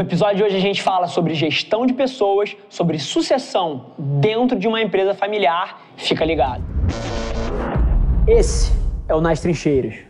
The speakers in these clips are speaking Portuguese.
No episódio de hoje a gente fala sobre gestão de pessoas, sobre sucessão dentro de uma empresa familiar. Fica ligado. Esse é o Nas Trincheiras.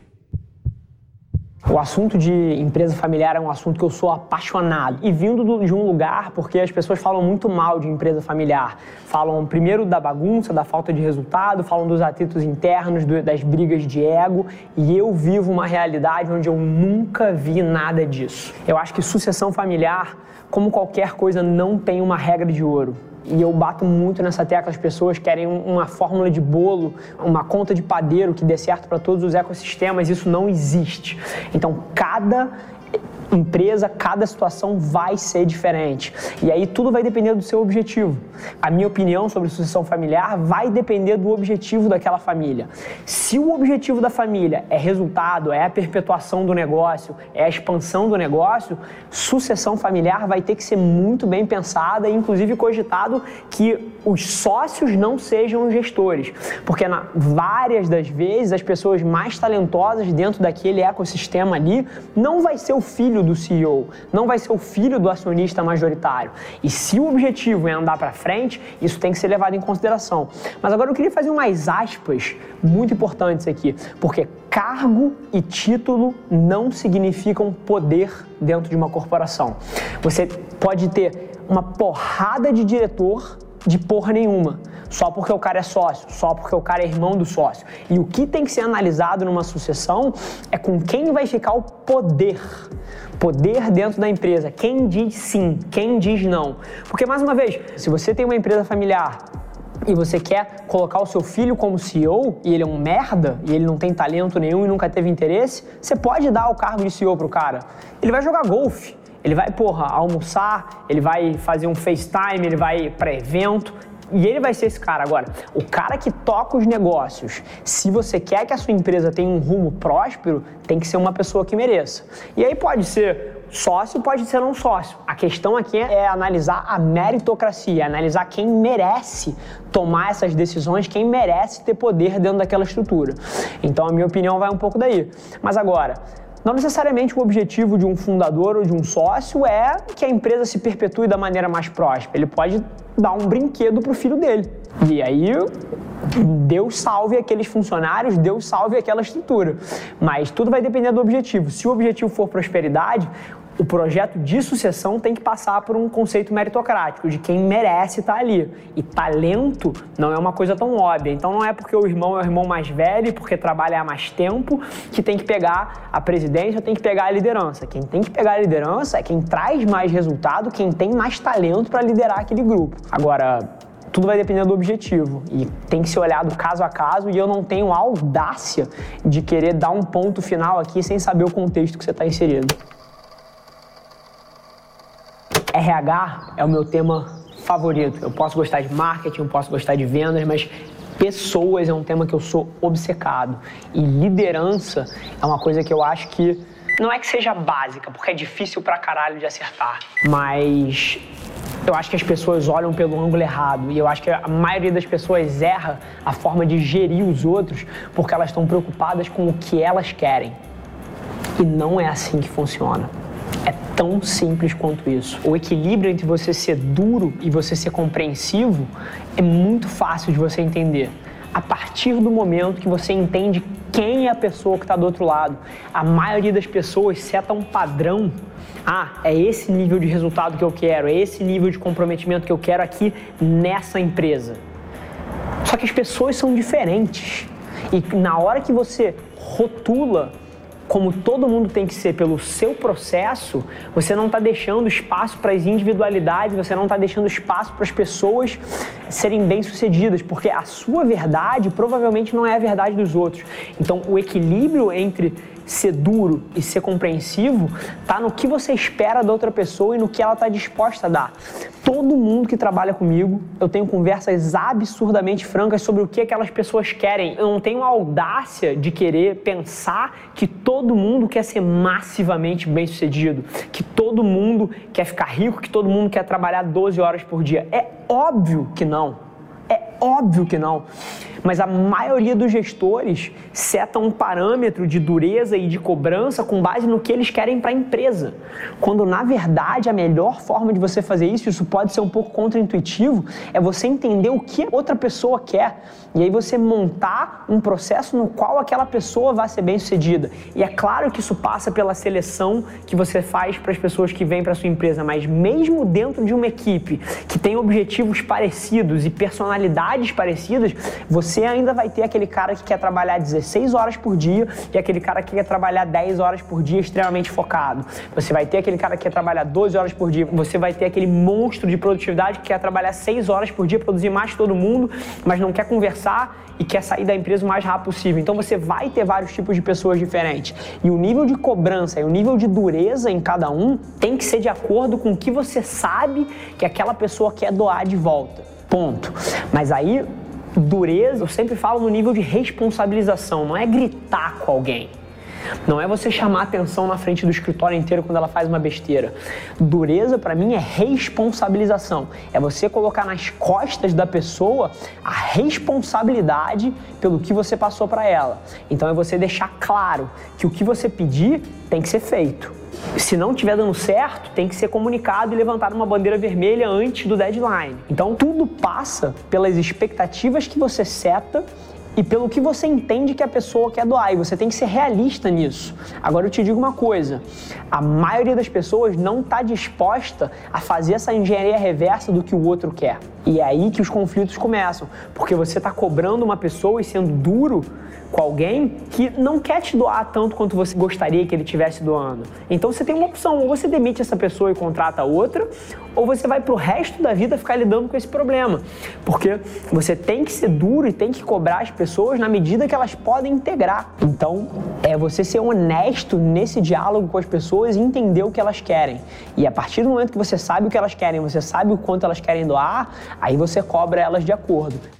O assunto de empresa familiar é um assunto que eu sou apaixonado. E vindo de um lugar, porque as pessoas falam muito mal de empresa familiar. Falam primeiro da bagunça, da falta de resultado, falam dos atritos internos, das brigas de ego. E eu vivo uma realidade onde eu nunca vi nada disso. Eu acho que sucessão familiar, como qualquer coisa, não tem uma regra de ouro. E eu bato muito nessa tecla, as pessoas querem uma fórmula de bolo, uma conta de padeiro que dê certo para todos os ecossistemas, isso não existe. Então, cada empresa, cada situação vai ser diferente. E aí tudo vai depender do seu objetivo. A minha opinião sobre sucessão familiar vai depender do objetivo daquela família. Se o objetivo da família é resultado, é a perpetuação do negócio, é a expansão do negócio, sucessão familiar vai ter que ser muito bem pensada e inclusive cogitado que os sócios não sejam gestores, porque na, várias das vezes as pessoas mais talentosas dentro daquele ecossistema ali não vai ser o filho filho do CEO, não vai ser o filho do acionista majoritário. E se o objetivo é andar para frente, isso tem que ser levado em consideração. Mas agora eu queria fazer umas aspas muito importantes aqui, porque cargo e título não significam poder dentro de uma corporação. Você pode ter uma porrada de diretor de porra nenhuma, só porque o cara é sócio, só porque o cara é irmão do sócio. E o que tem que ser analisado numa sucessão é com quem vai ficar o poder poder dentro da empresa. Quem diz sim, quem diz não. Porque, mais uma vez, se você tem uma empresa familiar e você quer colocar o seu filho como CEO e ele é um merda e ele não tem talento nenhum e nunca teve interesse, você pode dar o cargo de CEO pro cara. Ele vai jogar golfe. Ele vai, porra, almoçar, ele vai fazer um FaceTime, ele vai para evento, e ele vai ser esse cara. Agora, o cara que toca os negócios, se você quer que a sua empresa tenha um rumo próspero, tem que ser uma pessoa que mereça. E aí pode ser sócio, pode ser não sócio. A questão aqui é analisar a meritocracia, analisar quem merece tomar essas decisões, quem merece ter poder dentro daquela estrutura. Então, a minha opinião vai um pouco daí. Mas agora, não necessariamente o objetivo de um fundador ou de um sócio é que a empresa se perpetue da maneira mais próspera. Ele pode dar um brinquedo para o filho dele. E aí, Deus salve aqueles funcionários, Deus salve aquela estrutura. Mas tudo vai depender do objetivo. Se o objetivo for prosperidade, o projeto de sucessão tem que passar por um conceito meritocrático, de quem merece estar ali. E talento não é uma coisa tão óbvia. Então não é porque o irmão é o irmão mais velho, porque trabalha há mais tempo, que tem que pegar a presidência, tem que pegar a liderança. Quem tem que pegar a liderança é quem traz mais resultado, quem tem mais talento para liderar aquele grupo. Agora, tudo vai depender do objetivo e tem que ser olhado caso a caso e eu não tenho audácia de querer dar um ponto final aqui sem saber o contexto que você está inserido. RH é o meu tema favorito. Eu posso gostar de marketing, eu posso gostar de vendas, mas pessoas é um tema que eu sou obcecado. E liderança é uma coisa que eu acho que não é que seja básica, porque é difícil pra caralho de acertar, mas eu acho que as pessoas olham pelo ângulo errado e eu acho que a maioria das pessoas erra a forma de gerir os outros porque elas estão preocupadas com o que elas querem. E não é assim que funciona. É tão simples quanto isso. O equilíbrio entre você ser duro e você ser compreensivo é muito fácil de você entender. A partir do momento que você entende quem é a pessoa que está do outro lado, a maioria das pessoas seta um padrão. Ah, é esse nível de resultado que eu quero, é esse nível de comprometimento que eu quero aqui nessa empresa. Só que as pessoas são diferentes. E na hora que você rotula como todo mundo tem que ser pelo seu processo, você não está deixando espaço para as individualidades, você não está deixando espaço para as pessoas serem bem-sucedidas, porque a sua verdade provavelmente não é a verdade dos outros. Então, o equilíbrio entre ser duro e ser compreensivo tá no que você espera da outra pessoa e no que ela está disposta a dar. Todo mundo que trabalha comigo, eu tenho conversas absurdamente francas sobre o que aquelas pessoas querem. Eu não tenho a audácia de querer pensar que todo mundo quer ser massivamente bem-sucedido, que todo mundo quer ficar rico, que todo mundo quer trabalhar 12 horas por dia. É óbvio que não. É óbvio que não. Mas a maioria dos gestores setam um parâmetro de dureza e de cobrança com base no que eles querem para a empresa. Quando na verdade a melhor forma de você fazer isso, isso pode ser um pouco contraintuitivo, é você entender o que outra pessoa quer e aí você montar um processo no qual aquela pessoa vai ser bem sucedida. E é claro que isso passa pela seleção que você faz para as pessoas que vêm para sua empresa, mas mesmo dentro de uma equipe que tem objetivos parecidos e personalidades parecidas, você ainda vai ter aquele cara que quer trabalhar 16 horas por dia e aquele cara que quer trabalhar 10 horas por dia extremamente focado. Você vai ter aquele cara que quer trabalhar 12 horas por dia, você vai ter aquele monstro de produtividade que quer trabalhar 6 horas por dia, produzir mais todo mundo, mas não quer conversar e quer sair da empresa o mais rápido possível. Então você vai ter vários tipos de pessoas diferentes. E o nível de cobrança e o nível de dureza em cada um tem que ser de acordo com o que você sabe que aquela pessoa quer doar de volta. Ponto. Mas aí, dureza, eu sempre falo no nível de responsabilização, não é gritar com alguém. Não é você chamar atenção na frente do escritório inteiro quando ela faz uma besteira. Dureza para mim é responsabilização. É você colocar nas costas da pessoa a responsabilidade pelo que você passou para ela. Então é você deixar claro que o que você pedir tem que ser feito. Se não estiver dando certo, tem que ser comunicado e levantar uma bandeira vermelha antes do deadline. Então tudo passa pelas expectativas que você seta e pelo que você entende que a pessoa quer doar. E você tem que ser realista nisso. Agora eu te digo uma coisa: a maioria das pessoas não está disposta a fazer essa engenharia reversa do que o outro quer. E é aí que os conflitos começam, porque você está cobrando uma pessoa e sendo duro com alguém que não quer te doar tanto quanto você gostaria que ele tivesse doando. Então você tem uma opção, ou você demite essa pessoa e contrata outra, ou você vai pro resto da vida ficar lidando com esse problema. Porque você tem que ser duro e tem que cobrar as pessoas na medida que elas podem integrar. Então, é você ser honesto nesse diálogo com as pessoas e entender o que elas querem. E a partir do momento que você sabe o que elas querem, você sabe o quanto elas querem doar, aí você cobra elas de acordo.